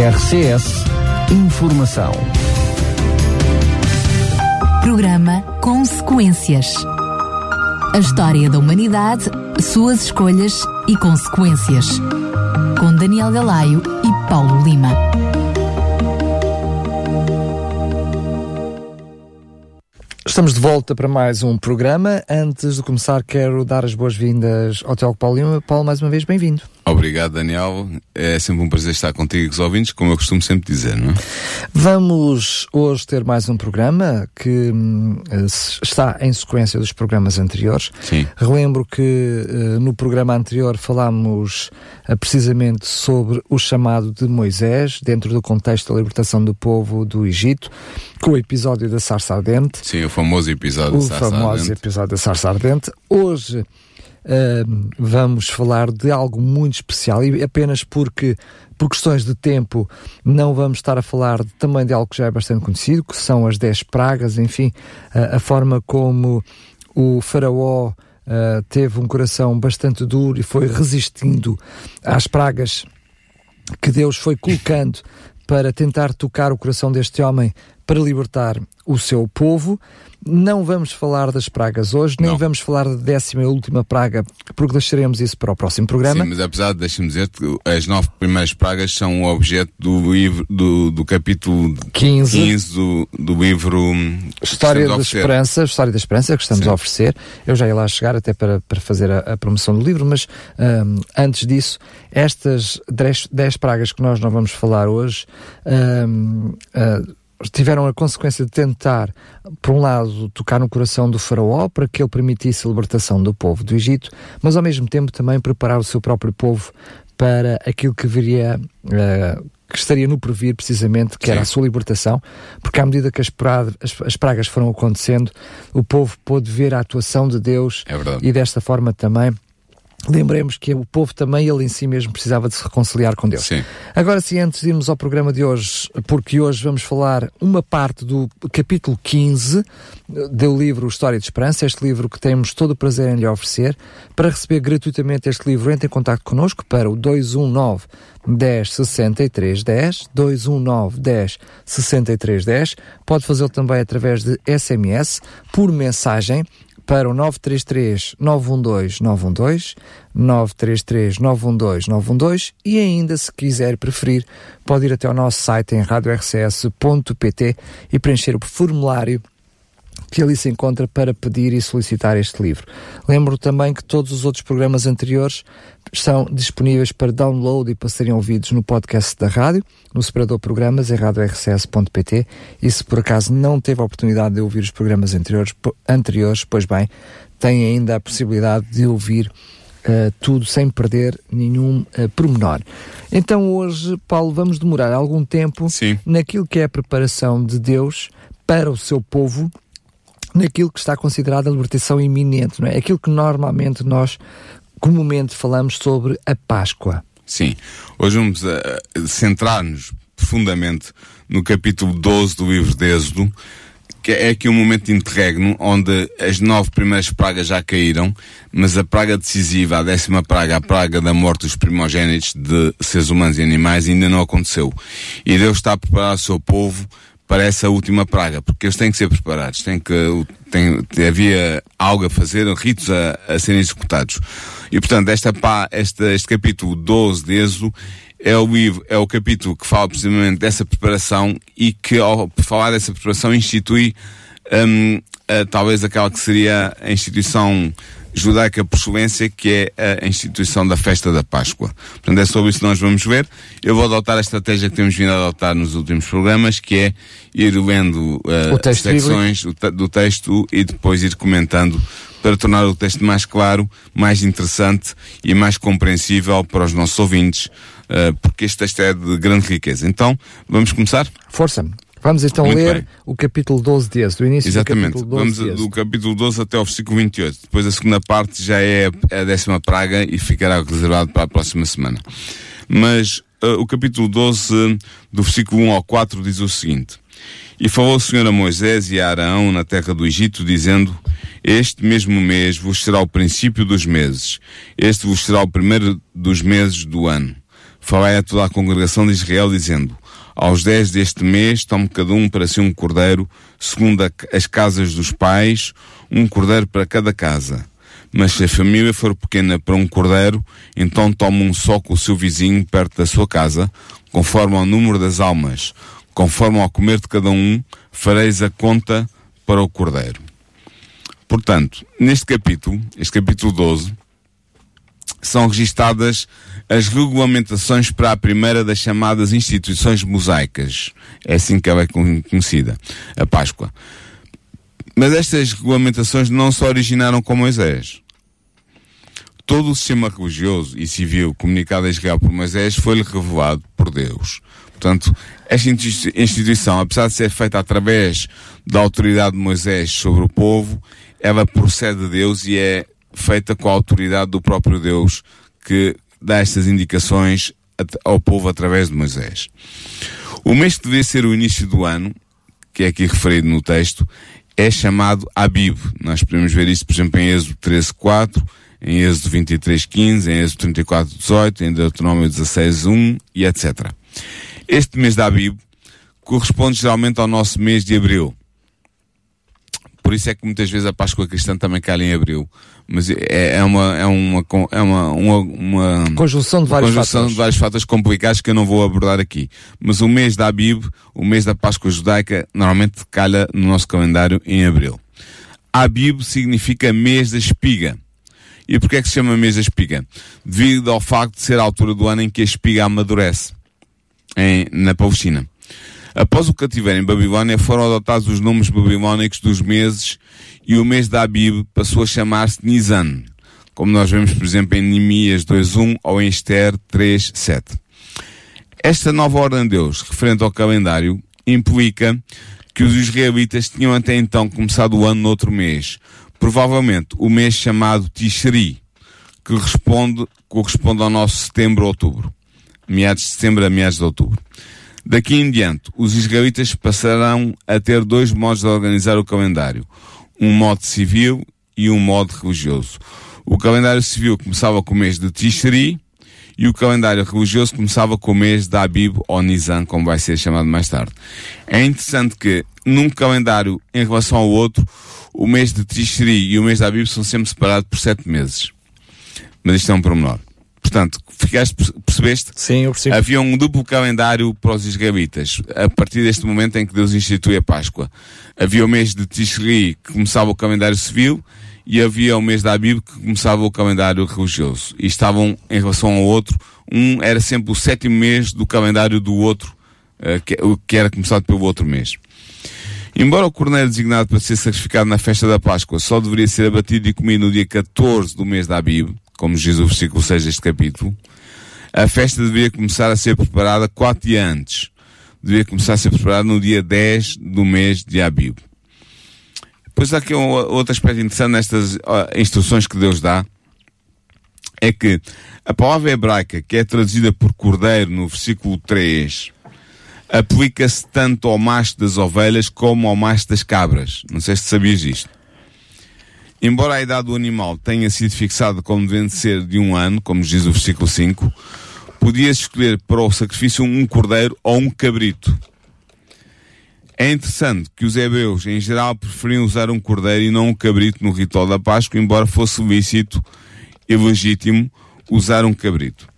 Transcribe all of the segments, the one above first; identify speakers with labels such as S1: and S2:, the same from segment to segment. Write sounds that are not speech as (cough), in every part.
S1: RCS Informação.
S2: Programa Consequências. A história da humanidade, suas escolhas e consequências. Com Daniel Galaio e Paulo Lima.
S1: Estamos de volta para mais um programa. Antes de começar, quero dar as boas-vindas ao Tiago Paulo Lima. Paulo, mais uma vez, bem-vindo.
S3: Obrigado, Daniel. É sempre um prazer estar contigo e com os ouvintes, como eu costumo sempre dizer, não é?
S1: Vamos hoje ter mais um programa que hum, está em sequência dos programas anteriores.
S3: Sim.
S1: Relembro que uh, no programa anterior falámos uh, precisamente sobre o chamado de Moisés, dentro do contexto da libertação do povo do Egito, com o episódio da Sarça Ardente.
S3: Sim, o famoso episódio
S1: o
S3: da Sarça
S1: famoso
S3: Ardente.
S1: episódio da Sarça Ardente. Hoje uh, vamos falar de algo muito especial. E apenas porque por questões de tempo não vamos estar a falar de, também de algo que já é bastante conhecido, que são as 10 pragas, enfim, uh, a forma como o faraó uh, teve um coração bastante duro e foi resistindo às pragas que Deus foi colocando para tentar tocar o coração deste homem para libertar o seu povo. Não vamos falar das pragas hoje, nem
S3: Não.
S1: vamos falar da décima e última praga, porque deixaremos isso para o próximo programa.
S3: Sim, mas apesar de, deixa-me dizer que as nove primeiras pragas são o objeto do, livro, do, do capítulo
S1: 15.
S3: 15 do, do livro hum,
S1: História da. Esperança, História da Esperança que estamos
S3: Sim.
S1: a oferecer. Eu já ia lá chegar até para, para fazer a, a promoção do livro, mas hum, antes disso, estas 10 pragas que nós não vamos falar hoje hum, ah, tiveram a consequência de tentar, por um lado, tocar no coração do faraó para que ele permitisse a libertação do povo do Egito, mas ao mesmo tempo também preparar o seu próprio povo para aquilo que viria ah, que estaria no porvir precisamente, que era a
S3: Sim.
S1: sua libertação, porque à medida que as, pra- as- as pragas foram acontecendo, o povo pôde ver a atuação de Deus
S3: É
S1: e desta forma também lembremos que o povo também, ele em si mesmo, precisava de se reconciliar com Deus.
S3: Sim.
S1: Agora sim, antes de irmos ao programa de hoje, porque hoje vamos falar uma parte do capítulo 15 do livro História de Esperança, este livro que temos todo o prazer em lhe oferecer. Para receber gratuitamente este livro, entre em contato connosco para o 219 10 63 10, 219 10 63 10. Pode fazê-lo também através de SMS, por mensagem, para o 933 912 912, 933 912 912 e ainda, se quiser preferir, pode ir até ao nosso site em radiorcs.pt e preencher o formulário que ali se encontra para pedir e solicitar este livro. Lembro também que todos os outros programas anteriores estão disponíveis para download e para serem ouvidos no podcast da rádio, no separador programas em radiorcs.pt e se por acaso não teve a oportunidade de ouvir os programas anteriores, anteriores pois bem, tem ainda a possibilidade de ouvir Uh, tudo sem perder nenhum uh, pormenor. Então hoje, Paulo, vamos demorar algum tempo
S3: Sim.
S1: naquilo que é a preparação de Deus para o seu povo, naquilo que está considerado a libertação iminente, não é? Aquilo que normalmente nós comumente falamos sobre a Páscoa.
S3: Sim. Hoje vamos eh, centrar-nos profundamente no capítulo 12 do livro de Êxodo, que é aqui um momento de interregno onde as nove primeiras pragas já caíram, mas a praga decisiva, a décima praga, a praga da morte dos primogênitos de seres humanos e animais, ainda não aconteceu. E Deus está a preparar o seu povo para essa última praga, porque eles têm que ser preparados, têm que, tem, havia algo a fazer, ritos a, a serem executados. E portanto, esta, esta, este capítulo 12 de Êxodo é o livro, é o capítulo que fala precisamente dessa preparação e que ao falar dessa preparação institui hum, a- talvez aquela que seria a instituição judaica por excelência, que é a instituição da festa da Páscoa. Portanto, é sobre isso que nós vamos ver. Eu vou adotar a estratégia que temos vindo a adotar nos últimos programas, que é ir lendo uh,
S1: O texto
S3: secções do, te- do texto e depois ir comentando para tornar o texto mais claro, mais interessante e mais compreensível para os nossos ouvintes, uh, porque este texto é de grande riqueza. Então, vamos começar?
S1: Força! Vamos então
S3: Muito
S1: ler
S3: bem.
S1: o capítulo 12 de Êxodo, o início
S3: Exatamente.
S1: do capítulo 12
S3: Vamos do capítulo 12 até ao versículo 28. Depois a segunda parte já é a décima praga e ficará reservado para a próxima semana. Mas uh, o capítulo 12, uh, do versículo 1 ao 4, diz o seguinte: E falou o Senhor a Moisés e a Araão na terra do Egito, dizendo: Este mesmo mês vos será o princípio dos meses, este vos será o primeiro dos meses do ano. Falai a toda a congregação de Israel, dizendo, aos dez deste mês tome cada um para si um cordeiro, segundo as casas dos pais, um cordeiro para cada casa. Mas se a família for pequena para um cordeiro, então tome um só com o seu vizinho perto da sua casa, conforme ao número das almas. Conforme ao comer de cada um, fareis a conta para o cordeiro. Portanto, neste capítulo, este capítulo 12, são registadas as regulamentações para a primeira das chamadas instituições mosaicas. É assim que ela é conhecida, a Páscoa. Mas estas regulamentações não se originaram com Moisés. Todo o sistema religioso e civil comunicado a Israel por Moisés foi-lhe revelado por Deus. Portanto, esta instituição, apesar de ser feita através da autoridade de Moisés sobre o povo, ela procede de Deus e é feita com a autoridade do próprio Deus que dá estas indicações ao povo através de Moisés. O mês que devia ser o início do ano, que é aqui referido no texto, é chamado Abib. Nós podemos ver isso, por exemplo, em Êxodo 13.4, em Êxodo 23.15, em Êxodo 34.18, em Deuteronômio 16.1 e etc. Este mês de Abib corresponde geralmente ao nosso mês de Abril. Por isso é que muitas vezes a Páscoa cristã também cai em Abril. Mas é, é uma, é uma, é uma, uma, uma
S1: conjunção, de vários,
S3: conjunção de vários fatores complicados que eu não vou abordar aqui. Mas o mês da Abib, o mês da Páscoa judaica, normalmente calha no nosso calendário em Abril. Abib significa mês da espiga. E porquê é que se chama mês da espiga? Devido ao facto de ser a altura do ano em que a espiga amadurece em, na Palestina. Após o cativeiro em Babilónia, foram adotados os nomes babilónicos dos meses e o mês da Abib passou a chamar-se Nisan, como nós vemos, por exemplo, em Neemias 2.1 ou em Esther 3.7. Esta nova ordem de Deus, referente ao calendário, implica que os israelitas tinham até então começado o ano noutro mês, provavelmente o mês chamado Tishri, que responde, corresponde ao nosso setembro-outubro, meados de setembro a meados de outubro. Daqui em diante, os israelitas passarão a ter dois modos de organizar o calendário. Um modo civil e um modo religioso. O calendário civil começava com o mês de Tishri e o calendário religioso começava com o mês de Abib ou Nisan, como vai ser chamado mais tarde. É interessante que, num calendário em relação ao outro, o mês de Tishri e o mês de Abib são sempre separados por sete meses. Mas isto é um pormenor. Portanto, ficaste, percebeste?
S1: Sim, eu percebo.
S3: Havia um duplo calendário para os israelitas, a partir deste momento em que Deus institui a Páscoa. Havia o mês de Tishri, que começava o calendário civil, e havia o mês da Abib, que começava o calendário religioso. E estavam, em relação ao outro, um era sempre o sétimo mês do calendário do outro, uh, que era começado pelo outro mês. Embora o cordeiro designado para ser sacrificado na festa da Páscoa só deveria ser abatido e comido no dia 14 do mês da Abib, como diz o versículo 6 deste capítulo, a festa deveria começar a ser preparada quatro dias antes. Deveria começar a ser preparada no dia 10 do mês de Abib. Depois há aqui um outro aspecto interessante nestas instruções que Deus dá, é que a palavra hebraica, que é traduzida por cordeiro no versículo 3, aplica-se tanto ao macho das ovelhas como ao macho das cabras. Não sei se sabias isto. Embora a idade do animal tenha sido fixada como devendo ser de um ano, como diz o versículo 5, podia escolher para o sacrifício um cordeiro ou um cabrito. É interessante que os hebreus, em geral, preferiam usar um cordeiro e não um cabrito no ritual da Páscoa, embora fosse lícito e legítimo usar um cabrito.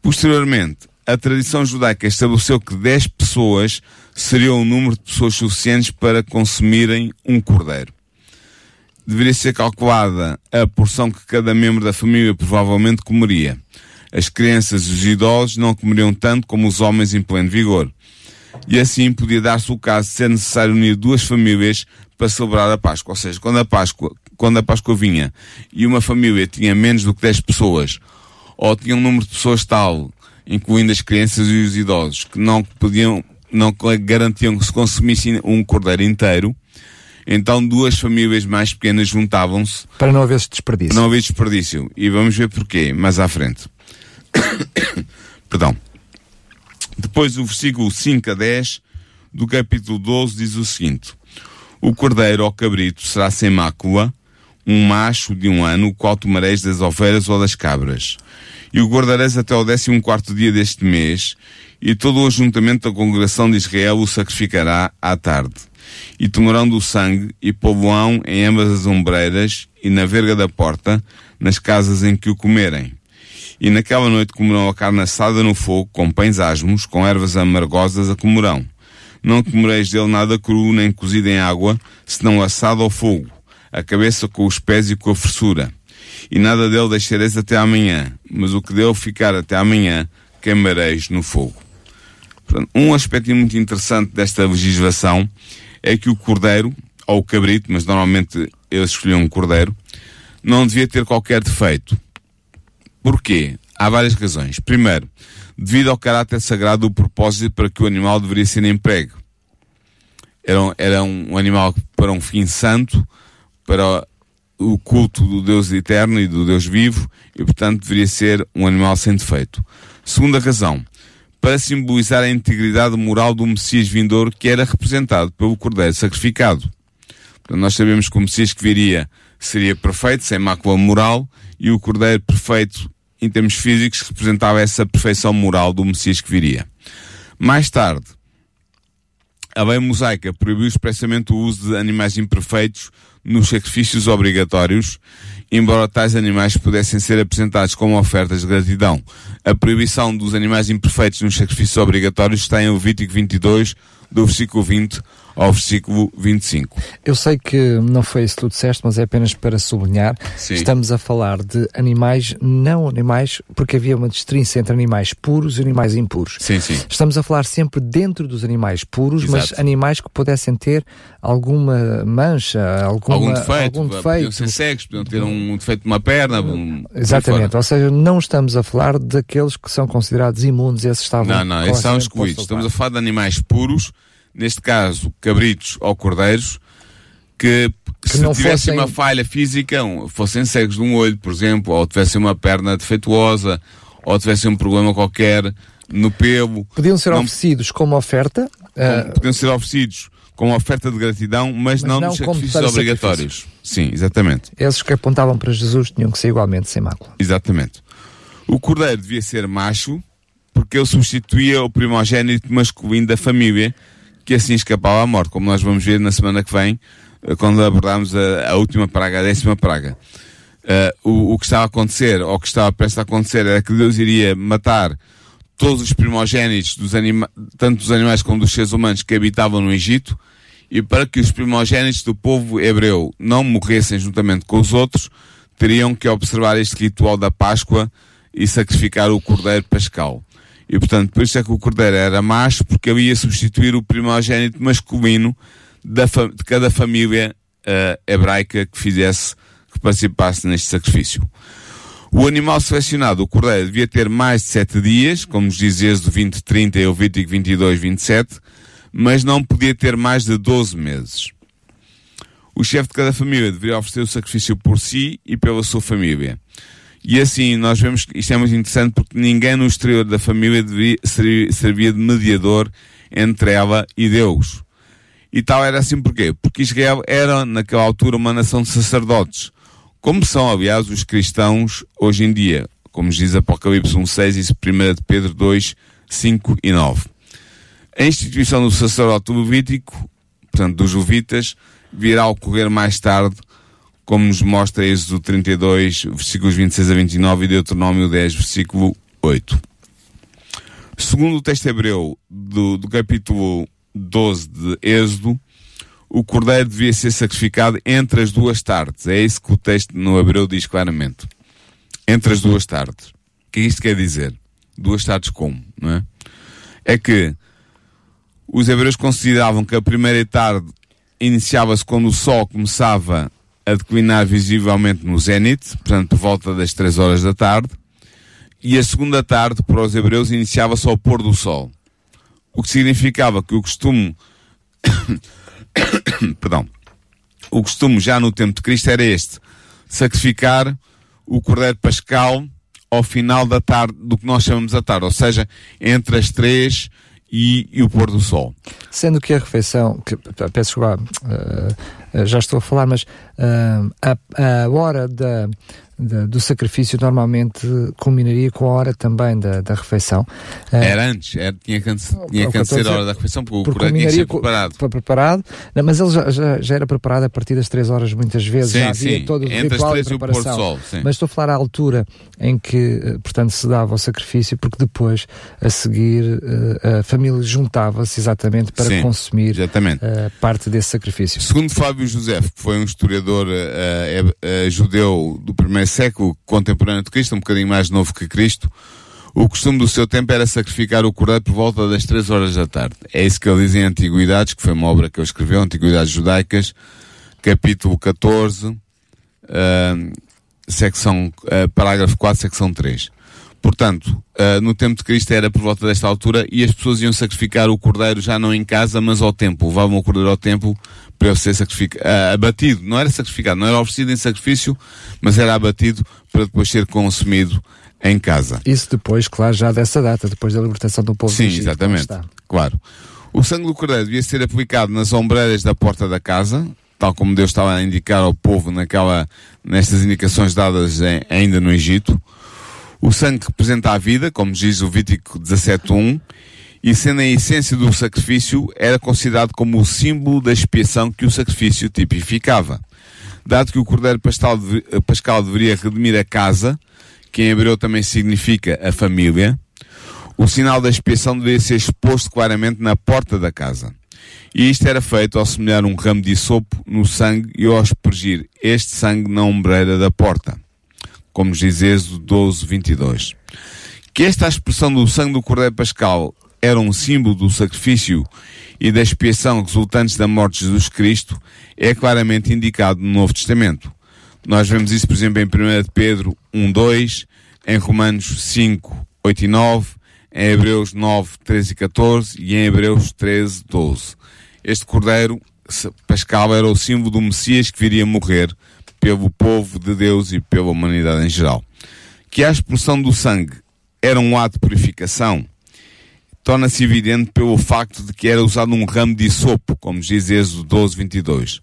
S3: Posteriormente, a tradição judaica estabeleceu que 10 pessoas seriam o número de pessoas suficientes para consumirem um cordeiro. Deveria ser calculada a porção que cada membro da família provavelmente comeria. As crianças e os idosos não comeriam tanto como os homens em pleno vigor. E assim podia dar-se o caso de ser necessário unir duas famílias para celebrar a Páscoa. Ou seja, quando a Páscoa, quando a Páscoa vinha e uma família tinha menos do que 10 pessoas, ou tinha um número de pessoas tal, incluindo as crianças e os idosos, que não podiam, não garantiam que se consumissem um cordeiro inteiro, então duas famílias mais pequenas juntavam-se.
S1: Para não haver desperdício.
S3: Não haver desperdício. E vamos ver porquê, mais à frente. (coughs) Perdão. Depois o versículo 5 a 10 do capítulo 12 diz o seguinte: O cordeiro ou cabrito será sem mácula, um macho de um ano, o qual tomareis das ovelhas ou das cabras. E o guardareis até ao décimo quarto dia deste mês, e todo o ajuntamento da congregação de Israel o sacrificará à tarde. E tomarão do sangue, e povoão em ambas as ombreiras, e na verga da porta, nas casas em que o comerem. E naquela noite comerão a carne assada no fogo, com pães asmos, com ervas amargosas a comerão. Não comereis dele nada cru, nem cozido em água, senão assado ao fogo, a cabeça com os pés e com a fressura. E nada dele deixareis até amanhã, mas o que dele ficar até amanhã, queimareis no fogo. Um aspecto muito interessante desta legislação é que o cordeiro, ou o cabrito, mas normalmente eles escolhiam um cordeiro, não devia ter qualquer defeito. Porquê? Há várias razões. Primeiro, devido ao caráter sagrado do propósito para que o animal deveria ser emprego. Era, era um animal para um fim santo, para o culto do Deus eterno e do Deus vivo, e portanto deveria ser um animal sem defeito. Segunda razão, para simbolizar a integridade moral do Messias vindouro que era representado pelo Cordeiro sacrificado. Portanto, nós sabemos que o Messias que viria seria perfeito, sem mácula moral, e o Cordeiro perfeito em termos físicos representava essa perfeição moral do Messias que viria. Mais tarde, a lei mosaica proibiu expressamente o uso de animais imperfeitos nos sacrifícios obrigatórios, embora tais animais pudessem ser apresentados como ofertas de gratidão. A proibição dos animais imperfeitos nos sacrifícios obrigatórios está em Levítico 22, do versículo 20 ao versículo 25.
S1: Eu sei que não foi isso que tu disseste, mas é apenas para sublinhar. Sim. Estamos a falar de animais, não animais, porque havia uma distinção entre animais puros e animais impuros.
S3: Sim, sim.
S1: Estamos a falar sempre dentro dos animais puros, Exato. mas animais que pudessem ter alguma mancha, alguma,
S3: algum defeito.
S1: Algum defeito.
S3: Podiam ser cegos, podiam ter um defeito de uma perna. Um,
S1: Exatamente, ou seja, não estamos a falar daqueles que são considerados imundos, esses estavam...
S3: Não, não, esses são excluídos. Estamos a falar de animais puros, neste caso cabritos ou cordeiros, que, que se tivessem fossem... uma falha física, fossem cegos de um olho, por exemplo, ou tivessem uma perna defeituosa, ou tivessem um problema qualquer no pelo.
S1: Podiam ser não... oferecidos como oferta.
S3: Uh... Podiam ser oferecidos como oferta de gratidão, mas, mas não, não nos sacrifícios obrigatórios. Sacrifício. Sim, exatamente.
S1: Esses que apontavam para Jesus tinham que ser igualmente sem mácula.
S3: Exatamente. O cordeiro devia ser macho, porque ele substituía o primogênito masculino da família, que assim escapava à morte, como nós vamos ver na semana que vem, eh, quando abordarmos a, a última praga, a décima praga. Uh, o, o, que estava a acontecer, ou o que estava prestes a acontecer, era que Deus iria matar todos os primogênitos, dos anima tanto dos animais como dos seres humanos que habitavam no Egito, e para que os primogênitos do povo hebreu não morressem juntamente com os outros, teriam que observar este ritual da Páscoa e sacrificar o cordeiro pascal. E portanto, por isso é que o cordeiro era macho, porque ele ia substituir o primogênito masculino da de cada família uh, hebraica que fizesse, que participasse neste sacrifício. O animal selecionado, o cordeiro, devia ter mais de sete dias, como nos diz Êxodo 20, 30 e o 20, 22, 27, mas não podia ter mais de 12 meses. O chefe de cada família deveria oferecer o sacrifício por si e pela sua família. E assim, nós vemos que isto é muito interessante porque ninguém no exterior da família devia, servia de mediador entre ela e Deus. E tal era assim porquê? Porque Israel era, naquela altura, uma nação de sacerdotes. Como são, aliás, os cristãos hoje em dia. Como diz Apocalipse 1.6 e 1 de Pedro 2, 5 e 9. A instituição do sacerdote levítico, portanto, dos levitas, virá a ocorrer mais tarde como nos mostra Êxodo 32, versículos 26 a 29 e Deuteronômio 10, versículo 8. Segundo o texto hebreu do, do capítulo 12 de Êxodo, o cordeiro devia ser sacrificado entre as duas tardes. É isso que o texto no hebreu diz claramente. Entre as duas tardes. O que isto quer dizer? Duas tardes como, não é? É que os hebreus consideravam que a primeira tarde iniciava-se quando o sol começava a declinar visivelmente no zénite, portanto por volta das 3 horas da tarde, e a segunda tarde para os hebreus iniciava-se ao pôr do sol. O que significava que o costume (coughs) perdão, o costume já no tempo de Cristo era este, sacrificar o cordeiro pascal ao final da tarde, do que nós chamamos a tarde, ou seja, entre as três e, e, o pôr do sol.
S1: Sendo que a refeição, que, peço uh, já estou a falar, mas uh, a, a, hora da, do sacrifício normalmente culminaria com a hora também da, da refeição.
S3: Uh, era antes, era, tinha que, tinha que ser a hora da refeição, porque, porque o tinha que ser preparado.
S1: Foi preparado, não, mas ele já, já, já, era preparado a partir das 3 horas muitas vezes,
S3: sim,
S1: já havia
S3: sim.
S1: todo o
S3: Entre
S1: ritual
S3: as 3
S1: de preparação.
S3: E o pôr do sol,
S1: mas estou a falar à altura em que, eh, portanto, se dava o sacrifício, porque depois, a seguir, a família juntava-se exatamente para
S3: sim,
S1: consumir
S3: exatamente.
S1: parte desse sacrifício.
S3: Segundo Fábio José, que foi um historiador uh, uh, judeu do primeiro século, contemporâneo de Cristo, um bocadinho mais novo que Cristo, o costume do seu tempo era sacrificar o cordeiro por volta das três horas da tarde. É isso que ele diz em Antiguidades, que foi uma obra que ele escreveu, Antiguidades Judaicas, capítulo 14, uh, secção, parágrafo 4, secção 3. Portanto, uh, no tempo de Cristo era por volta desta altura e as pessoas iam sacrificar o cordeiro já não em casa, mas ao templo. Levavam o cordeiro ao templo para ser sacrificado, uh, abatido. Não era sacrificado, não era oferecido em sacrifício, mas era abatido para depois ser consumido em casa.
S1: Isso depois, claro, já dessa data, depois da libertação do povo
S3: Sim,
S1: do Egito,
S3: exatamente. Claro. O sangue do cordeiro devia ser aplicado nas ombreiras da porta da casa, tal como Deus estava a indicar ao povo naquela, nestas indicações dadas em, ainda no Egito. O sangue representa a vida, como diz o Vítico 17.1, e sendo a essência do sacrifício, era considerado como o símbolo da expiação que o sacrifício tipificava. Dado que o cordeiro pascal, pascal deveria redimir a casa, que em hebreu também significa a família, o sinal da expiação deveria ser exposto claramente na porta da casa. E isto era feito ao semelhar um ramo de sopo no sangue e ao aspergir este sangue na ombreira da porta como diz Êxodo 12, 22. Que esta expressão do sangue do Cordeiro Pascal era um símbolo do sacrifício e da expiação resultantes da morte de Jesus Cristo é claramente indicado no Novo Testamento. Nós vemos isso, por exemplo, em 1 Pedro 1, 2, em Romanos 5, 8 e 9, em Hebreus 9, 13 e 14 e em Hebreus 13, 12. Este Cordeiro Pascal era o símbolo do Messias que viria morrer pelo povo de Deus e pela humanidade em geral. Que a expulsão do sangue era um ato de purificação, torna-se evidente pelo facto de que era usado um ramo de isopo, como diz Êxodo 12, 22.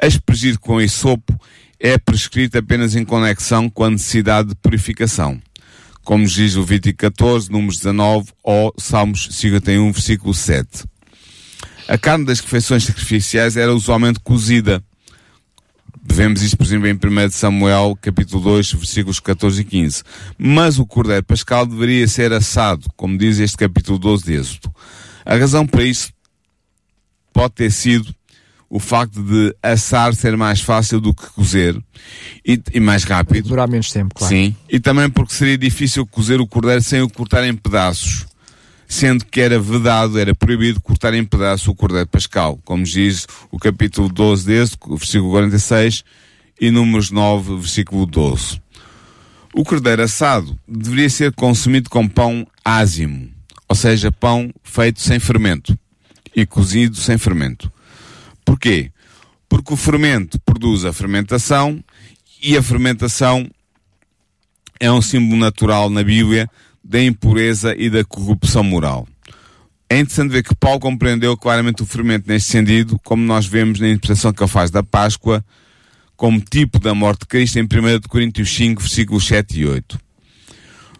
S3: Aspergir com isopo é prescrito apenas em conexão com a necessidade de purificação, como diz o Vítico 14, números 19 ou Salmos 51, versículo 7. A carne das refeições sacrificiais era usualmente cozida, Vemos isto, por exemplo, em 1 Samuel, capítulo 2, versículos 14 e 15. Mas o cordeiro pascal deveria ser assado, como diz este capítulo 12 de Êxodo. A razão para isso pode ter sido o facto de assar ser mais fácil do que cozer e, e mais rápido.
S1: Durar menos tempo, claro.
S3: Sim. E também porque seria difícil cozer o cordeiro sem o cortar em pedaços sendo que era vedado, era proibido cortar em pedaços o cordeiro pascal, como diz o capítulo 12 desse, versículo 46, e números 9, versículo 12. O cordeiro assado deveria ser consumido com pão ázimo, ou seja, pão feito sem fermento e cozido sem fermento. Porquê? Porque o fermento produz a fermentação e a fermentação é um símbolo natural na Bíblia da impureza e da corrupção moral. É interessante ver que Paulo compreendeu claramente o fermento neste sentido, como nós vemos na interpretação que ele faz da Páscoa, como tipo da morte de Cristo em 1 Coríntios 5, versículos 7 e 8.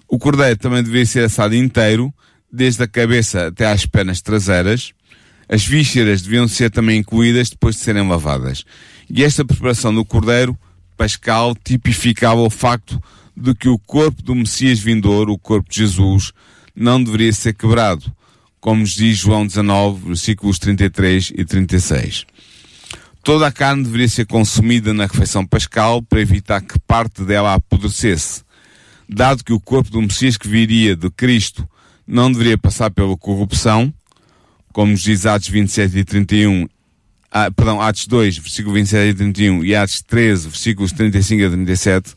S3: O cordeiro também deveria ser assado inteiro, desde a cabeça até às pernas traseiras. As vísceras deviam ser também incluídas depois de serem lavadas. E esta preparação do cordeiro pascal tipificava o facto de que o corpo do Messias vindouro, o corpo de Jesus, não deveria ser quebrado, como nos diz João 19, versículos 33 e 36. Toda a carne deveria ser consumida na refeição pascal para evitar que parte dela apodrecesse. Dado que o corpo do Messias que viria de Cristo não deveria passar pela corrupção, como nos diz Atos 27 e 31, ah, perdão, Atos 2, versículo 27 e 31 e Atos 13, versículos 35 a 37,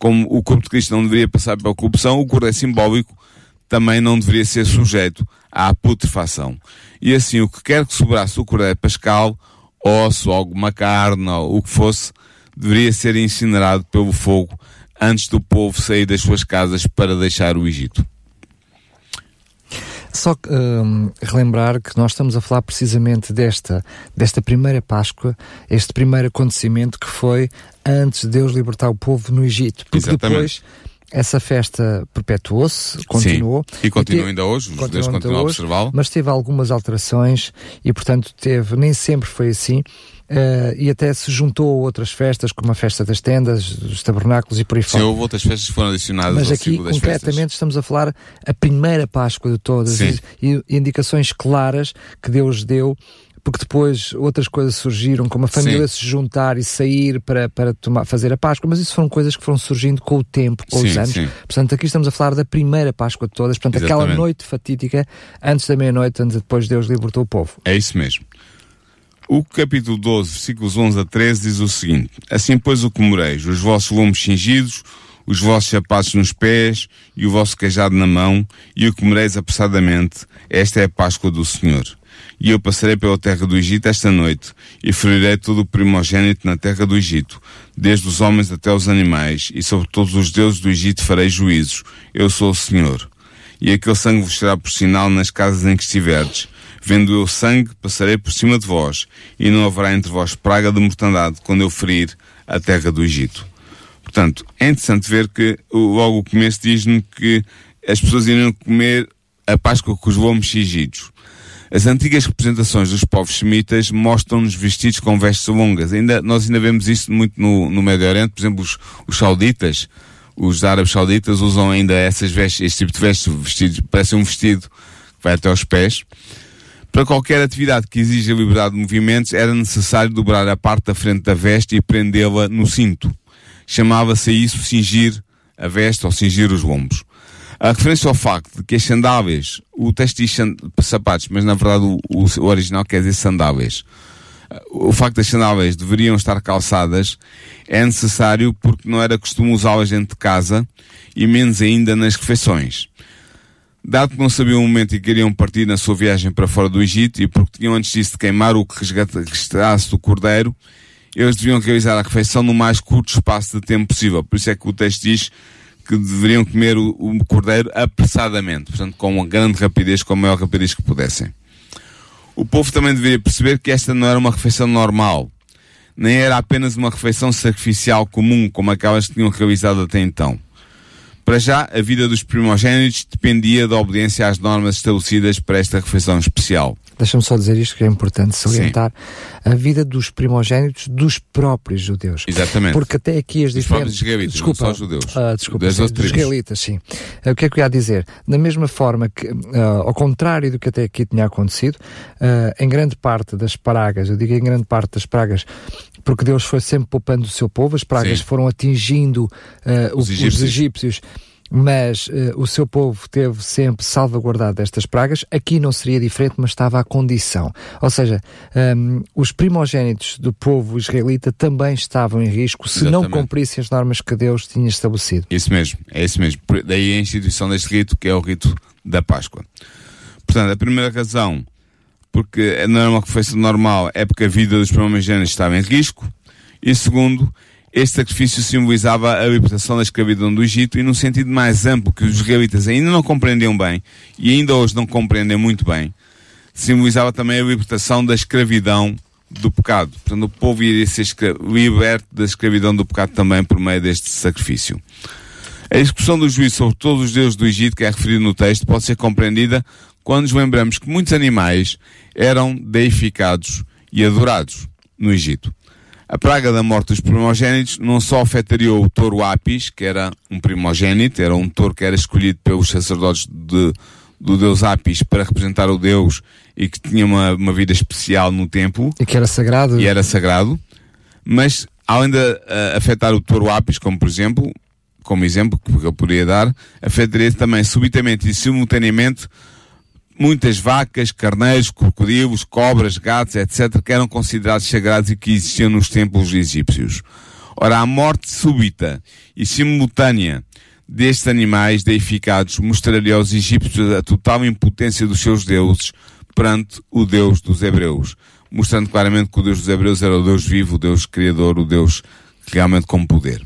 S3: como o corpo de Cristo não deveria passar pela corrupção, o corpo é simbólico também não deveria ser sujeito à putrefação. E assim, o que quer que sobrasse do cordeiro pascal, osso, alguma carne, ou o que fosse, deveria ser incinerado pelo fogo antes do povo sair das suas casas para deixar o Egito.
S1: Só um, relembrar que nós estamos a falar precisamente desta, desta primeira Páscoa, este primeiro acontecimento que foi antes de Deus libertar o povo no Egito. Porque
S3: Exatamente.
S1: depois essa festa perpetuou-se, continuou.
S3: Sim. E continua ainda hoje, os judeus continuam a observá-lo.
S1: Mas teve algumas alterações e, portanto, teve, nem sempre foi assim. Uh, e até se juntou a outras festas, como a festa das tendas, dos tabernáculos e por aí fora.
S3: Sim, houve outras festas que foram adicionadas
S1: Mas aqui, concretamente, estamos a falar a primeira Páscoa de todas e, e, indicações claras que Deus deu porque depois outras coisas surgiram, como a família sim. se juntar e sair para, para tomar, fazer a Páscoa, mas isso foram coisas que foram surgindo com o tempo, com sim, os anos. Sim. Portanto, aqui estamos a falar da primeira Páscoa de todas, portanto, Exatamente. aquela noite fatídica antes da meia-noite, antes depois Deus libertou o povo.
S3: É isso mesmo. O capítulo 12, versículos 11 a 13 diz o seguinte: Assim, pois, o comereis, os vossos lombos cingidos, os vossos sapatos nos pés e o vosso cajado na mão, e o comereis apressadamente. Esta é a Páscoa do Senhor. E eu passarei pela terra do Egito esta noite, e ferirei todo o primogênito na terra do Egito, desde os homens até os animais, e sobre todos os deuses do Egito farei juízos. Eu sou o Senhor. E aquele sangue vos será por sinal nas casas em que estiverdes Vendo eu sangue, passarei por cima de vós, e não haverá entre vós praga de mortandade quando eu ferir a terra do Egito. Portanto, é interessante ver que logo o começo diz-me que as pessoas iriam comer a Páscoa com os lombos cingidos. As antigas representações dos povos semitas mostram-nos vestidos com vestes longas. Ainda, nós ainda vemos isso muito no, no Médio Oriente, por exemplo, os, os sauditas, os árabes sauditas usam ainda essas vestes, este tipo de vestes, vestidos, parece um vestido que vai até aos pés. Para qualquer atividade que exija liberdade de movimentos, era necessário dobrar a parte da frente da veste e prendê-la no cinto. Chamava-se isso cingir a veste ou cingir os lombos. A referência ao facto de que as sandálias, o texto diz sapatos, mas na verdade o, o, original quer dizer sandálias. O facto das sandálias deveriam estar calçadas é necessário porque não era costume usá-las dentro de casa e menos ainda nas refeições. Dado que não sabiam o momento em que iriam partir na sua viagem para fora do Egito e porque tinham antes disso de queimar o que resgatasse do cordeiro, eles deviam realizar a refeição no mais curto espaço de tempo possível. Por isso é que o texto diz que deveriam comer o, o cordeiro apressadamente, portanto, com uma grande rapidez, com a maior rapidez que pudessem. O povo também deveria perceber que esta não era uma refeição normal, nem era apenas uma refeição sacrificial comum, como aquelas que tinham realizado até então. Para já, a vida dos primogênitos dependia da obediência às normas estabelecidas para esta refeição especial.
S1: Deixa-me só dizer isto que é importante salientar. Sim. A vida dos primogênitos dos próprios judeus.
S3: Exatamente.
S1: Porque até aqui as
S3: israelitas, desculpa, não judeus.
S1: Uh, desculpa, sim, dos israelitas, sim. Uh, o que é que eu ia dizer? Da mesma forma que, uh, ao contrário do que até aqui tinha acontecido, em grande parte das pragas, eu digo em grande parte das pragas, porque Deus foi sempre poupando o seu povo, as pragas Sim. foram atingindo uh, os, egípcios. os, egípcios. mas uh, o seu povo teve sempre salvaguardado destas pragas. Aqui não seria diferente, mas estava à condição. Ou seja, um, os primogênitos do povo israelita também estavam em risco se Exatamente. não cumprissem as normas que Deus tinha estabelecido.
S3: Isso mesmo, é isso mesmo. Daí a instituição deste rito, que é o rito da Páscoa. Portanto, a primeira razão porque não era uma refeição normal, é porque a vida dos primogênitos estava em risco. E segundo, este sacrifício simbolizava a libertação da escravidão do Egito e num sentido mais amplo que os israelitas ainda não compreendiam bem e ainda hoje não compreendem muito bem, simbolizava também a libertação da escravidão do pecado. Portanto, o povo iria ser liberto da escravidão do pecado também por meio deste sacrifício. A execução do juízo sobre todos os deuses do Egito, que é referido no texto, pode ser compreendida quando nos lembramos que muitos animais eram deificados e adorados no Egito. A praga da morte dos primogênitos não só afetaria o touro Apis, que era um primogênito, era um touro que era escolhido pelos sacerdotes de, do deus Apis para representar o deus e que tinha uma, uma vida especial no templo.
S1: E que era sagrado.
S3: E era sagrado. Mas, além de uh, afetar o touro Apis, como por exemplo, como exemplo que eu poderia dar, afetaria também subitamente e simultaneamente muitas vacas, carneiros, crocodilos, cobras, gatos, etc., que eram considerados sagrados e que existiam nos templos egípcios. Ora, a morte súbita e simultânea destes animais deificados mostraria aos egípcios a total impotência dos seus deuses perante o Deus dos Hebreus, mostrando claramente que o Deus dos Hebreus era o Deus vivo, o Deus criador, o Deus realmente com poder.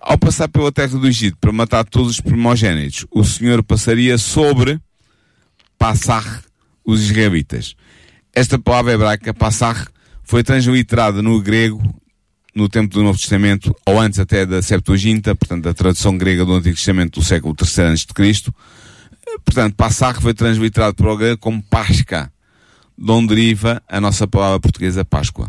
S3: Ao passar pela terra do Egito para matar todos os primogênitos, o Senhor passaria sobre passar os israelitas. Esta palavra hebraica, passar, foi transliterada no grego no tempo do Novo Testamento, ou antes até da Septuaginta, portanto, da tradução grega do Antigo Testamento do século III a.C. Portanto, passar foi transliterado para o grego como Pasca, de onde deriva a nossa palavra portuguesa Páscoa.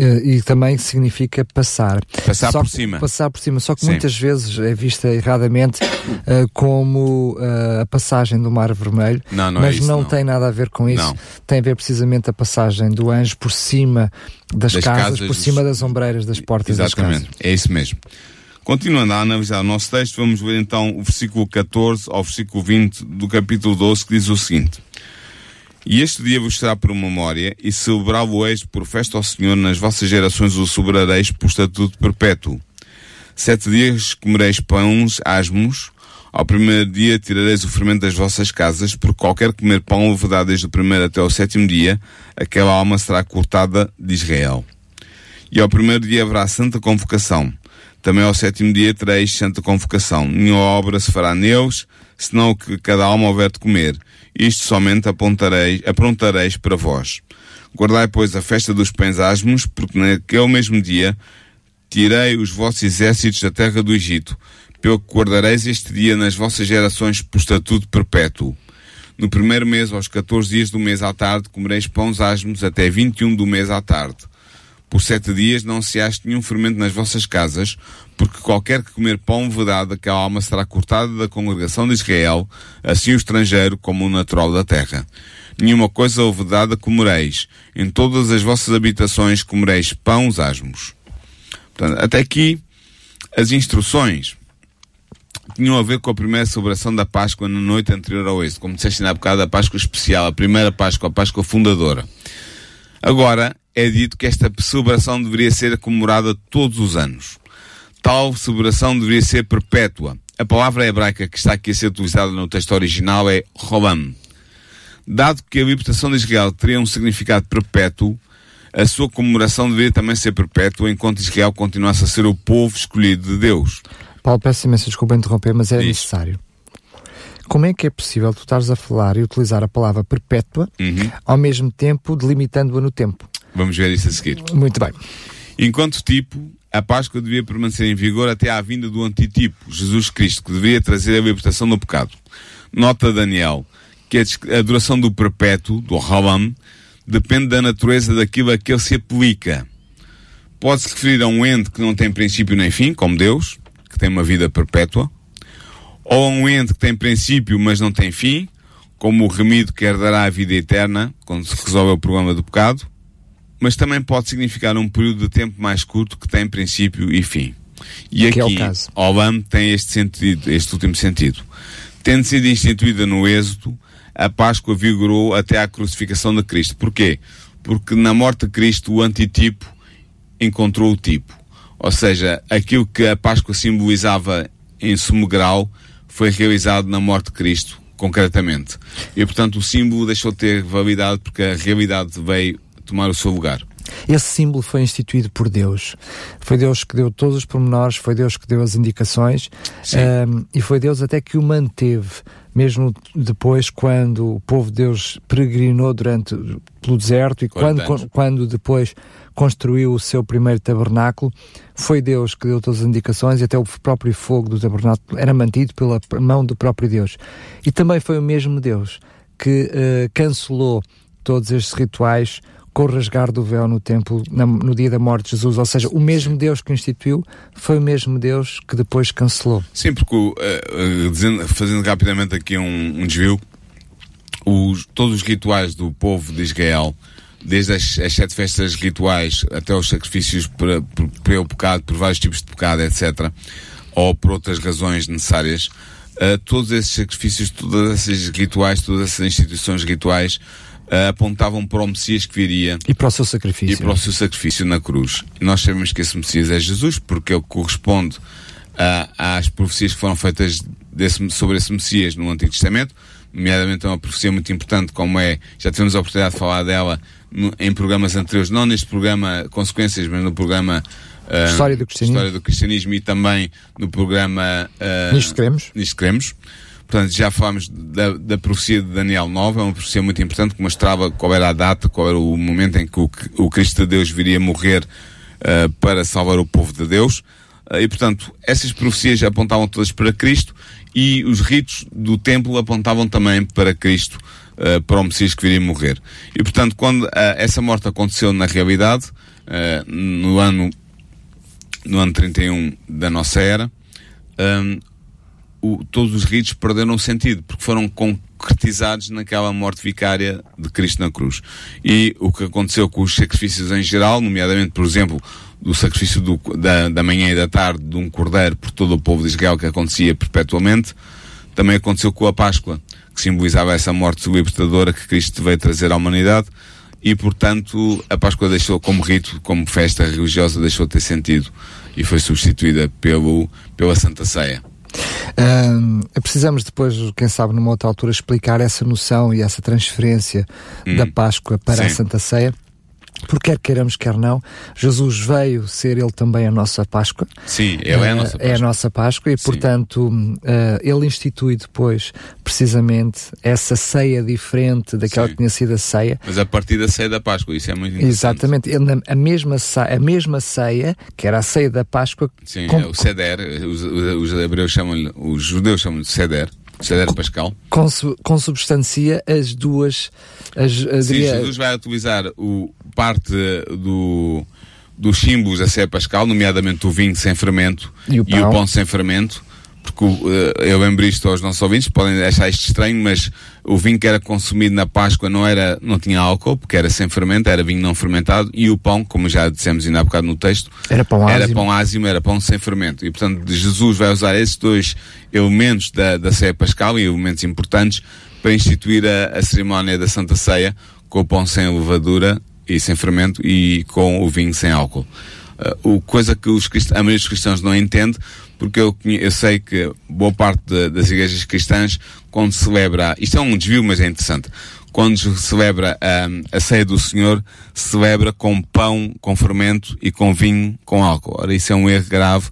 S1: Eh, e também significa passar.
S3: Passar
S1: só
S3: por cima.
S1: Passar por cima, só que
S3: Sim.
S1: muitas vezes é vista erradamente uh, como uh, a passagem do Mar Vermelho,
S3: não, não
S1: mas
S3: é isso,
S1: não,
S3: não,
S1: tem nada a ver com isso. Tem a ver precisamente a passagem do anjo por cima das,
S3: das
S1: casas,
S3: casas,
S1: por
S3: dos...
S1: cima das ombreiras das portas
S3: Exatamente,
S1: das casas.
S3: é isso mesmo. Continuando a analisar o nosso texto, vamos ver então o versículo 14 ao versículo 20 do capítulo 12, que diz o seguinte. E este dia vos será por memória, e celebrá-lo-eis por festa ao Senhor nas vossas gerações o celebrareis por estatuto perpétuo. Sete dias comereis pães asmos, ao primeiro dia tirareis o fermento das vossas casas, porque qualquer comer pão levedado desde o primeiro até o sétimo dia, aquela alma será cortada de Israel. E ao primeiro dia haverá santa convocação. Também ao sétimo dia tereis santa convocação. Nenhuma obra se fará neles, senão o que cada alma houver de comer. Isto somente apontareis, aprontareis para vós. Guardai, pois, a festa dos pães asmos, porque naquele mesmo dia tirei os vossos exércitos da terra do Egito, pelo que guardareis este dia nas vossas gerações por estatuto perpétuo. No primeiro mês, aos 14 dias do mês à tarde, comereis pães asmos até 21 do mês à tarde. Por sete dias não se ache nenhum fermento nas vossas casas, porque qualquer que comer pão vedado, aquela alma será cortada da congregação de Israel, assim o estrangeiro como o natural da terra. Nenhuma coisa vedada comereis. Em todas as vossas habitações comereis pães asmos. Portanto, até aqui, as instruções tinham a ver com a primeira celebração da Páscoa na noite anterior ao êxodo. Como disseste na bocado, a Páscoa especial, a primeira Páscoa, a Páscoa fundadora. Agora, é dito que esta celebração deveria ser comemorada todos os anos. Tal celebração deveria ser perpétua. A palavra hebraica que está aqui a ser utilizada no texto original é Rolam. Dado que a libertação de Israel teria um significado perpétuo, a sua comemoração deveria também ser perpétua enquanto Israel continuasse a ser o povo escolhido de Deus.
S1: Paulo, peço imensa desculpa interromper, mas é
S3: Diz.
S1: necessário. Como é que é possível tu estares a falar e utilizar a palavra perpétua
S3: Uhum.
S1: ao mesmo tempo delimitando-a no tempo?
S3: Vamos ver isso a seguir.
S1: Muito bem.
S3: Enquanto tipo, a Páscoa devia permanecer em vigor até à vinda do antitipo, Jesus Cristo, que deveria trazer a libertação do pecado. Nota Daniel que a duração do perpétuo, do Halam, depende da natureza daquilo a que ele se aplica. Pode-se referir a um ente que não tem princípio nem fim, como Deus, que tem uma vida perpétua, ou a um ente que tem princípio, mas não tem fim, como o remido que herdará a vida eterna, quando se resolve o problema do pecado, mas também pode significar um período de tempo mais curto que tem princípio e fim. E
S1: é o
S3: aqui,
S1: caso.
S3: Olam tem este sentido, este último sentido. Tendo sido instituída no Êxodo, a Páscoa vigorou até à crucificação de Cristo. Porquê? Porque na morte de Cristo o antitipo encontrou o tipo. Ou seja, aquilo que a Páscoa simbolizava em sumo grau foi realizado na morte de Cristo, concretamente. E portanto o símbolo deixou de ter validade porque a realidade veio tomar o seu lugar.
S1: Esse símbolo foi instituído por Deus. Foi Deus que deu todos os pormenores, foi Deus que deu as indicações
S3: Sim.
S1: ehm, e foi Deus até que o manteve, mesmo depois, quando o povo de Deus peregrinou durante pelo deserto e quando,
S3: 40 anos.
S1: quando depois construiu o seu primeiro tabernáculo, foi Deus que deu todas as indicações e até o próprio fogo do tabernáculo era mantido pela mão do próprio Deus. E também foi o mesmo Deus que eh, cancelou todos estes rituais com o rasgar do véu no templo no dia da morte de Jesus. Ou seja, o mesmo Deus que instituiu foi o mesmo Deus que depois cancelou.
S3: Sim, porque o, eh, dizendo- fazendo rapidamente aqui um, um desvio, os- todos os rituais do povo de Israel, desde as, as sete festas rituais até os sacrifícios para, por- pelo pecado, por vários tipos de pecado, etc., ou por outras razões necessárias, eh, todos esses sacrifícios, todos esses rituais, todas essas instituições rituais apontavam para o Messias que viria
S1: E para o seu sacrifício.
S3: e para o seu sacrifício na cruz. E nós sabemos que esse Messias é Jesus, porque ele corresponde às profecias que foram feitas desse- sobre esse Messias no Antigo Testamento, nomeadamente uma profecia muito importante, como é, já tivemos a oportunidade de falar dela no- em programas anteriores, não neste programa Consequências, mas no programa ah,
S1: História do Cristianismo.
S3: História do Cristianismo e também no programa ah,
S1: Nisto queremos.
S3: Nisto queremos. Portanto, já falámos da, da profecia de Daniel 9, é uma profecia muito importante que mostrava qual era a data, qual era o momento em que o, o Cristo de Deus viria morrer uh, para salvar o povo de Deus. Uh, e, portanto, essas profecias apontavam todas para Cristo e os ritos do templo apontavam também para Cristo, uh, para o Messias que viria morrer. E, portanto, quando essa morte aconteceu na realidade, no ano no ano 31 da nossa era, o, todos os ritos perderam sentido, porque foram concretizados naquela morte vicária de Cristo na cruz. E o que aconteceu com os sacrifícios em geral, nomeadamente, por exemplo, do sacrifício do, da, da manhã e da tarde de um cordeiro por todo o povo de Israel, que acontecia perpetuamente, também aconteceu com a Páscoa, que simbolizava essa morte libertadora que Cristo veio trazer à humanidade, e portanto a Páscoa deixou como rito, como festa religiosa, deixou de ter sentido e foi substituída pelo, pela Santa Ceia.
S1: Precisamos depois, quem sabe, numa outra altura, explicar essa noção e essa transferência hum. da Páscoa para Sim. a Santa Ceia porque quer queiramos, quer não, Jesus veio ser ele também a nossa Páscoa.
S3: Sim, ele é a nossa Páscoa.
S1: É a nossa Páscoa e, Sim. portanto, uh, ele institui depois, precisamente, essa ceia diferente daquela Sim. que tinha sido a ceia.
S3: Mas a partir da ceia da Páscoa, isso é muito interessante.
S1: Exatamente, ele, a, mesma ceia, a mesma ceia, que era a ceia da Páscoa.
S3: Sim, com... é o Seder, os, os, hebreus chamam os judeus chamam de Seder. Cedera Pascal.
S1: consubstancia as duas. As,
S3: Sim. Jesus vai utilizar o, parte do, dos símbolos da Sé Pascal, nomeadamente o vinho sem fermento e o pão, e o pão sem fermento, porque uh, eu lembro isto aos nossos ouvintes, podem achar isto estranho, mas o vinho que era consumido na Páscoa não era, não tinha álcool, porque era sem fermento, era vinho não fermentado, e o pão, como já dissemos ainda há bocado no texto,
S1: era pão ázimo,
S3: era pão, ázimo, era pão sem fermento. E portanto Jesus vai usar esses dois elementos da, da ceia pascal e elementos importantes para instituir a, a cerimónia da Santa Ceia com o pão sem levadura e sem fermento e com o vinho sem álcool. Uh, o coisa que os a maioria dos cristãos não entende, porque eu, eu sei que boa parte de, das igrejas cristãs, quando celebra, isto é um desvio, mas é interessante, quando celebra um, a ceia do Senhor, celebra com pão com fermento e com vinho com álcool. Ora, isso é um erro grave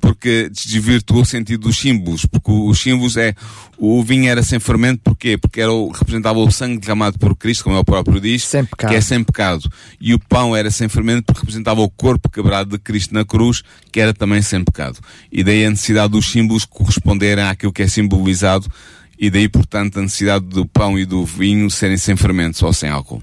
S3: porque desvirtuou o sentido dos símbolos, porque os símbolos é, o vinho era sem fermento, porquê? Porque era o, representava o sangue derramado por Cristo, como ele próprio diz, que é sem pecado. E o pão era sem fermento porque representava o corpo quebrado de Cristo na cruz, que era também sem pecado. E daí a necessidade dos símbolos corresponderem àquilo que é simbolizado e daí, portanto, a necessidade do pão e do vinho serem sem fermentos ou sem álcool.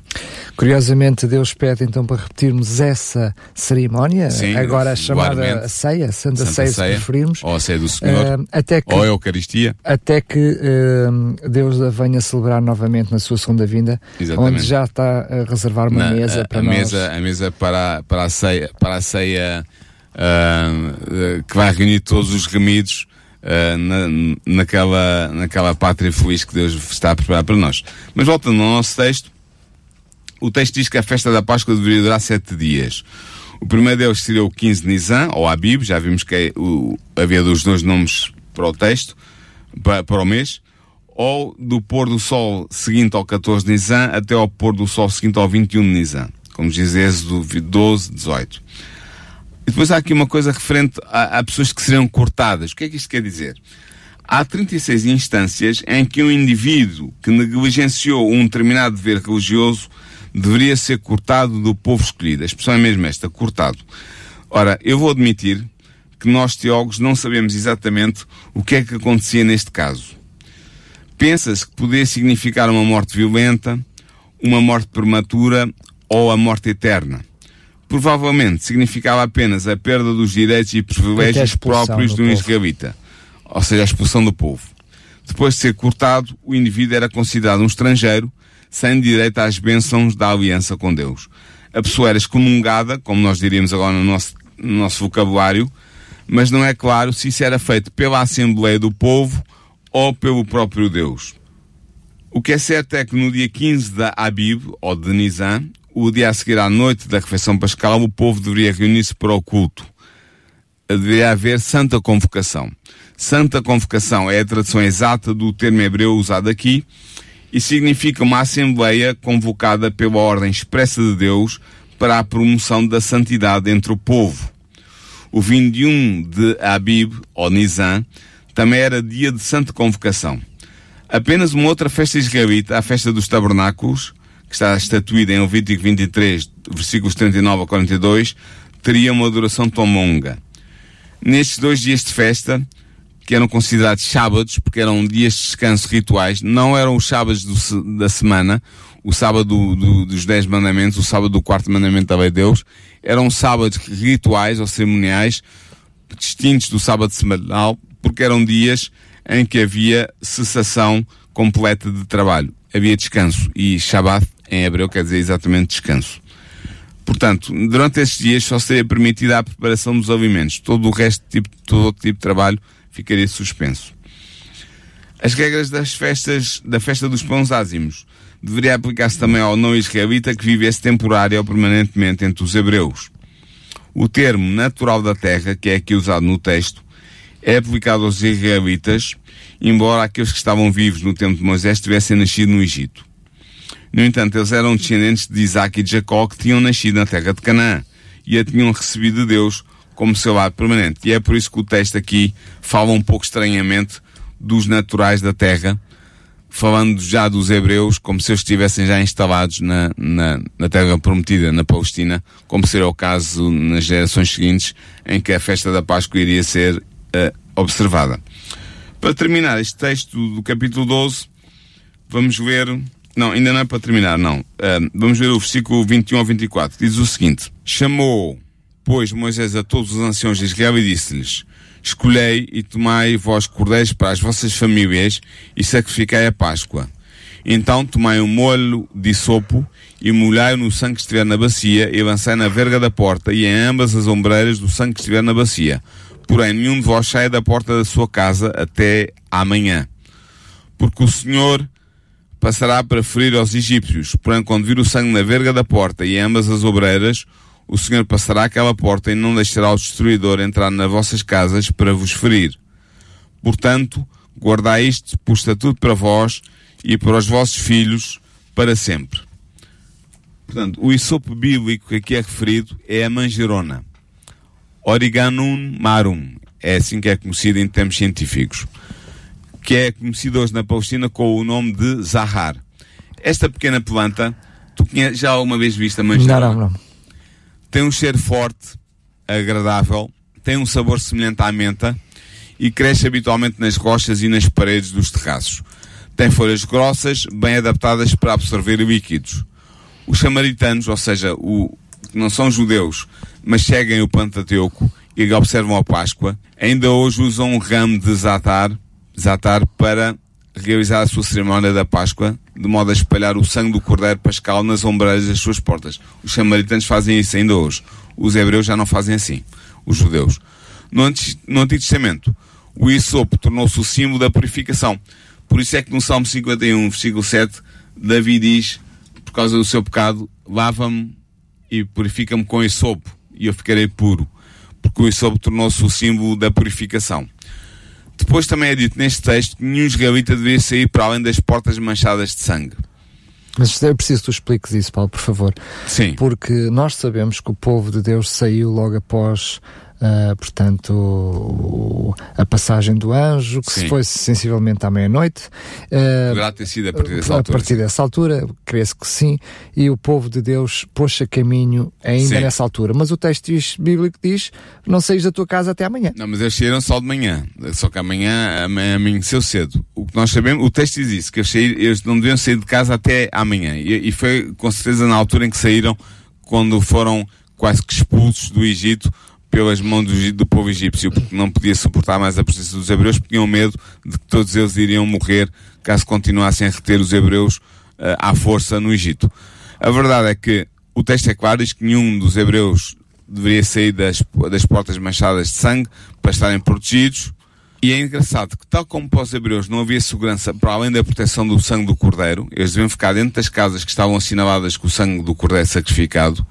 S1: Curiosamente, Deus pede então para repetirmos essa cerimónia, Sim, agora chamada ceia, Santa, Santa Ceia, ceia, se preferirmos.
S3: Ou a ceia do Senhor, uh, até que, ou a Eucaristia.
S1: Até que uh, Deus a venha celebrar novamente na sua segunda vinda, Exatamente. onde já está a reservar uma na, mesa a, para
S3: a
S1: nós.
S3: Mesa, a mesa para, para a ceia, para a ceia uh, que vai reunir todos os remidos uh, na, naquela, naquela pátria feliz que Deus está a preparar para nós. Mas voltando ao nosso texto, o texto diz que a festa da Páscoa deveria durar sete dias. O primeiro deles seria o 15 de Nisan, ou Abib, já vimos que é o, havia dos dois nomes para o texto, para, para o mês, ou do pôr do sol seguinte ao 14 de Nisan até ao pôr do sol seguinte ao 21 de Nisan, como diz Êxodo 12, 18. E depois há aqui uma coisa referente a, a pessoas que seriam cortadas. O que é que isto quer dizer? Há 36 instâncias em que um indivíduo que negligenciou um determinado dever religioso deveria ser cortado do povo escolhido. A expressão é mesmo esta, cortado. Ora, eu vou admitir que nós teólogos não sabemos exatamente o que é que acontecia neste caso. Pensa-se que poderia significar uma morte violenta, uma morte prematura ou a morte eterna provavelmente significava apenas a perda dos direitos e privilégios próprios de um israelita, ou seja, a expulsão do povo. Depois de ser cortado, o indivíduo era considerado um estrangeiro, sem direito às bênçãos da aliança com Deus. A pessoa era excomungada, como nós diríamos agora no nosso, no nosso vocabulário, mas não é claro se isso era feito pela Assembleia do Povo ou pelo próprio Deus. O que é certo é que no dia 15 da Abib, ou de Nisan, o dia a seguir à noite da refeição pascal, o povo deveria reunir-se para o culto. Deveria haver santa convocação. Santa convocação é a tradução exata do termo hebreu usado aqui e significa uma assembleia convocada pela ordem expressa de Deus para a promoção da santidade entre o povo. O 21 de Abib, ou Nisan, também era dia de santa convocação. Apenas uma outra festa israelita, a festa dos tabernáculos, que está estatuída em Levítico 23, versículos 39 a 42, teria uma duração tão longa. Nestes dois dias de festa, que eram considerados sábados, porque eram dias de descanso rituais, não eram os sábados do, da semana, o sábado do, do, dos Dez Mandamentos, o sábado do quarto mandamento da lei de Deus, eram sábados rituais ou cerimoniais, distintos do sábado semanal, porque eram dias em que havia cessação completa de trabalho. Havia descanso. E Shabbat, em hebreu, quer dizer exatamente descanso. Portanto, durante estes dias só seria permitida a preparação dos alimentos. Todo o resto, tipo, todo outro tipo de trabalho ficaria suspenso. As regras das festas, da festa dos pães ázimos deveria aplicar-se também ao não israelita que vivesse temporário ou permanentemente entre os hebreus. O termo natural da terra, que é aqui usado no texto, é aplicado aos israelitas, embora aqueles que estavam vivos no tempo de Moisés tivessem nascido no Egito. No entanto, eles eram descendentes de Isaac e de Jacó que tinham nascido na terra de Canaã e a tinham recebido de Deus como seu lar permanente. E é por isso que o texto aqui fala um pouco estranhamente dos naturais da terra, falando já dos hebreus como se eles estivessem já instalados na, na, na terra prometida, na Palestina, como seria o caso nas gerações seguintes, em que a festa da Páscoa iria ser uh, observada. Para terminar este texto do capítulo 12, vamos ver. Não, ainda não é para terminar, não. Uh, vamos ver o versículo 21 ao 24. Diz o seguinte: Chamou, pois, Moisés a todos os anciãos de Israel e disse-lhes: Escolhei e tomai vós cordeiros para as vossas famílias e sacrificai a Páscoa. Então tomai um molho de sopo e molhai-o no sangue que estiver na bacia e lançai na verga da porta e em ambas as ombreiras do sangue que estiver na bacia. Porém, nenhum de vós saia da porta da sua casa até amanhã. Porque o Senhor passará para ferir aos egípcios. Porém, quando vir o sangue na verga da porta e ambas as obreiras, o Senhor passará aquela porta e não deixará o destruidor entrar nas vossas casas para vos ferir. Portanto, guardai isto por estatuto para vós e para os vossos filhos para sempre. Portanto, o isopo bíblico que aqui é referido é a manjerona. Origanum marum. É assim que é conhecido em termos científicos. Que é conhecido hoje na Palestina com o nome de zahar. Esta pequena planta, tu já alguma vez viste a manjerona?
S1: Não, não, não.
S3: Tem um cheiro forte, agradável, tem um sabor semelhante à menta e cresce habitualmente nas rochas e nas paredes dos terraços. Tem folhas grossas, bem adaptadas para absorver líquidos. Os samaritanos, ou seja, o, não são judeus, mas seguem o Pentateuco e observam a Páscoa, ainda hoje usam um ramo de zatar, zatar para realizar a sua cerimónia da Páscoa, de modo a espalhar o sangue do cordeiro pascal nas ombreiras das suas portas. Os samaritanos fazem isso ainda hoje. Os hebreus já não fazem assim. Os judeus. No, no Antigo Testamento, o isopo tornou-se o símbolo da purificação. Por isso é que no Salmo 51, versículo 7, Davi diz, por causa do seu pecado, lava-me e purifica-me com isopo e eu ficarei puro, porque o isopo tornou-se o símbolo da purificação. Depois também é dito neste texto que nenhum israelita devia sair para além das portas manchadas de sangue.
S1: Mas é preciso que tu expliques isso, Paulo, por favor.
S3: Sim.
S1: Porque nós sabemos que o povo de Deus saiu logo após Uh, portanto, o, a passagem do anjo, que Sim. se foi sensivelmente à meia-noite.
S3: Uh, Poderá ter sido a partir dessa altura.
S1: A partir dessa altura, creio que sim, e o povo de Deus pôs-se a caminho ainda sim. nessa altura. Mas o texto diz, bíblico diz: não saís da tua casa até amanhã.
S3: Não, mas eles saíram só de manhã, só que amanhã, amanhã amanheceu cedo. O que nós sabemos, o texto diz isso, que eles, saíram, eles não deviam sair de casa até amanhã. E, e foi com certeza na altura em que saíram, quando foram quase que expulsos do Egito pelas mãos do, do, povo egípcio, porque não podia suportar mais a presença dos hebreus, porque tinham medo de que todos eles iriam morrer caso continuassem a reter os hebreus uh, à força no Egito. A verdade é que o texto é claro, diz que nenhum dos hebreus deveria sair das, das portas manchadas de sangue para estarem protegidos. E é engraçado que, tal como para os hebreus não havia segurança para além da proteção do sangue do cordeiro, eles deviam ficar dentro das casas que estavam assinaladas com o sangue do cordeiro sacrificado,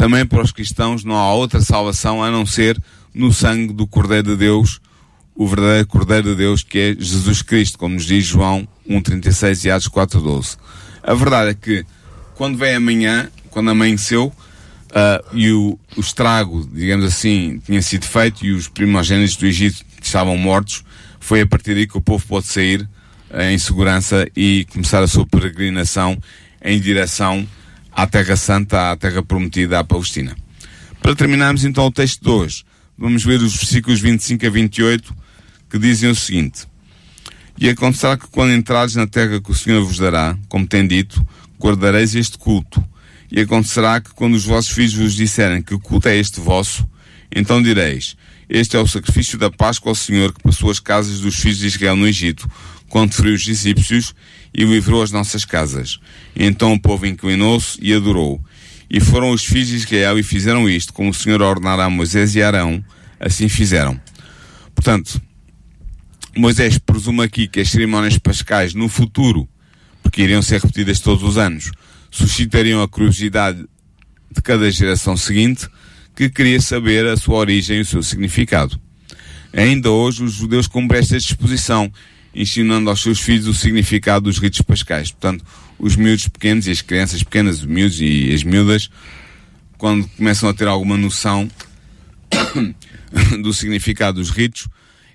S3: também para os cristãos não há outra salvação a não ser no sangue do Cordeiro de Deus, o verdadeiro Cordeiro de Deus, que é Jesus Cristo, como nos diz João 1,36 e Atos 4,12. A verdade é que, quando vem amanhã, quando amanheceu, uh, e o, o estrago, digamos assim, tinha sido feito e os primogênitos do Egito estavam mortos, foi a partir daí que o povo pôde sair em segurança e começar a sua peregrinação em direção à Terra Santa, à Terra Prometida, à Palestina. Para terminarmos então o texto de hoje, vamos ver os versículos 25 a 28 que dizem o seguinte: E acontecerá que quando entrares na terra que o Senhor vos dará, como tem dito, guardareis este culto. E acontecerá que quando os vossos filhos vos disserem que culto é este vosso, então direis: Este é o sacrifício da Páscoa ao Senhor que passou as casas dos filhos de Israel no Egito, quando feriu os egípcios e livrou as nossas casas. Então o povo inclinou-se e adorou. E foram os filhos de Israel e fizeram isto, como o Senhor ordenara a Moisés e Arão, assim fizeram. Portanto, Moisés presume aqui que as cerimónias pascais no futuro, porque iriam ser repetidas todos os anos, suscitariam a curiosidade de cada geração seguinte que queria saber a sua origem e o seu significado. Ainda hoje os judeus cumprem esta disposição ensinando aos seus filhos o significado dos ritos pascais. Portanto, os miúdos pequenos e as crianças pequenas, os miúdos e as miúdas, quando começam a ter alguma noção (coughs) do significado dos ritos,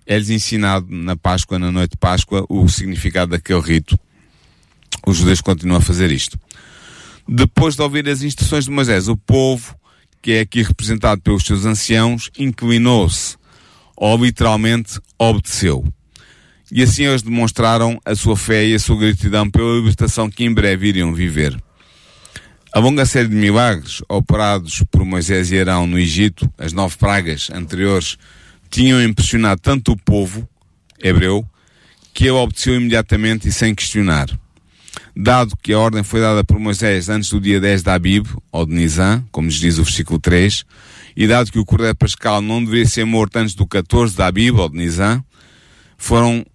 S3: é-lhes ensinado na Páscoa, na noite de Páscoa, o significado daquele rito. Os judeus continuam a fazer isto. Depois de ouvir as instruções de Moisés, o povo, que é aqui representado pelos seus anciãos, inclinou-se, ou literalmente obedeceu. E assim eles demonstraram a sua fé e a sua gratidão pela libertação que em breve iriam viver. A longa série de milagres operados por Moisés e Arão no Egito, as nove pragas anteriores, tinham impressionado tanto o povo hebreu que ele obedeceu imediatamente e sem questionar. Dado que a ordem foi dada por Moisés antes do dia 10 da Abib, ou de Nisan, como nos diz o versículo 3, e dado que o Cordeiro Pascal não deveria ser morto antes do 14 da Abib, ou de Nisan, foram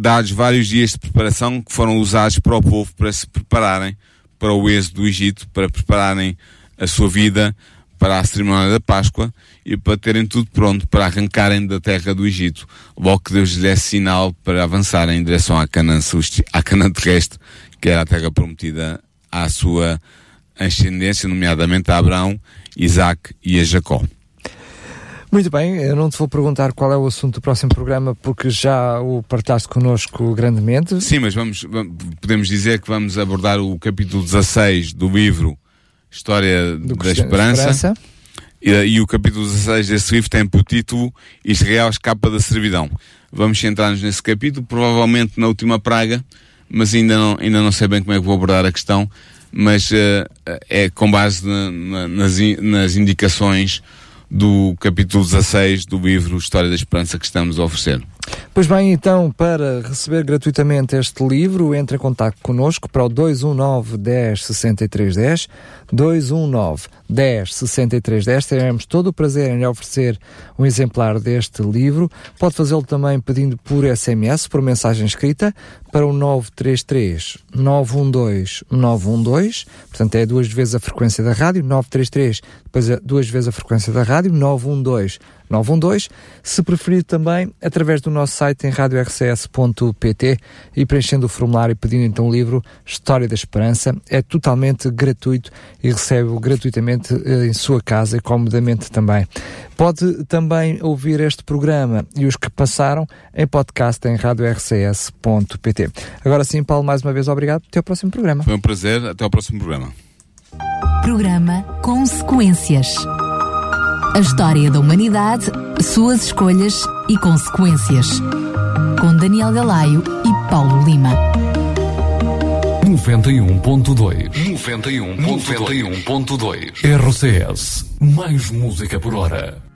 S3: dados vários dias de preparação que foram usados para o povo para se prepararem para o êxodo do Egito, para prepararem a sua vida para a cerimónia da Páscoa e para terem tudo pronto para arrancarem da terra do Egito, logo que Deus lhes desse sinal para avançarem em direção à Canaã, à Canaã terrestre, que era a terra prometida à sua ascendência, nomeadamente a Abraão, Isaac e a Jacó.
S1: Muito bem, eu não te vou perguntar qual é o assunto do próximo programa porque já o partilhaste connosco grandemente.
S3: Sim, mas vamos, podemos dizer que vamos abordar o capítulo 16 do livro História do da Esperança. Esperança. E, e, o capítulo 16 desse livro tem por título Israel escapa da servidão. Vamos centrar-nos nesse capítulo, provavelmente na última praga, mas ainda não, ainda não sei bem como é que vou abordar a questão, mas uh, é com base na, na, nas, nas indicações do capítulo 16 do livro História da Esperança que estamos a oferecer.
S1: Pois bem, então, para receber gratuitamente este livro, entre em contato connosco para o 219 10 63 10, 219 10 63 10. Teremos todo o prazer em lhe oferecer um exemplar deste livro. Pode fazê-lo também pedindo por SMS, por mensagem escrita, para o 933 912 912. Portanto, é duas vezes a frequência da rádio, 933, depois é duas vezes a frequência da rádio, 912 912. Se preferir também, através do nosso site em radiorcs.pt e preenchendo o formulário pedindo então o livro História da Esperança. É totalmente gratuito e recebe-o gratuitamente eh, em sua casa e comodamente também. Pode também ouvir este programa e os que passaram em podcast em radiorcs.pt. Agora sim, Paulo, mais uma vez obrigado. Até o próximo programa.
S3: Foi um prazer. Até o próximo programa.
S2: Programa Consequências. A história da humanidade, suas escolhas e consequências. Com Daniel Galaio e Paulo Lima.
S4: 91.2 91.2 RCS Mais música por hora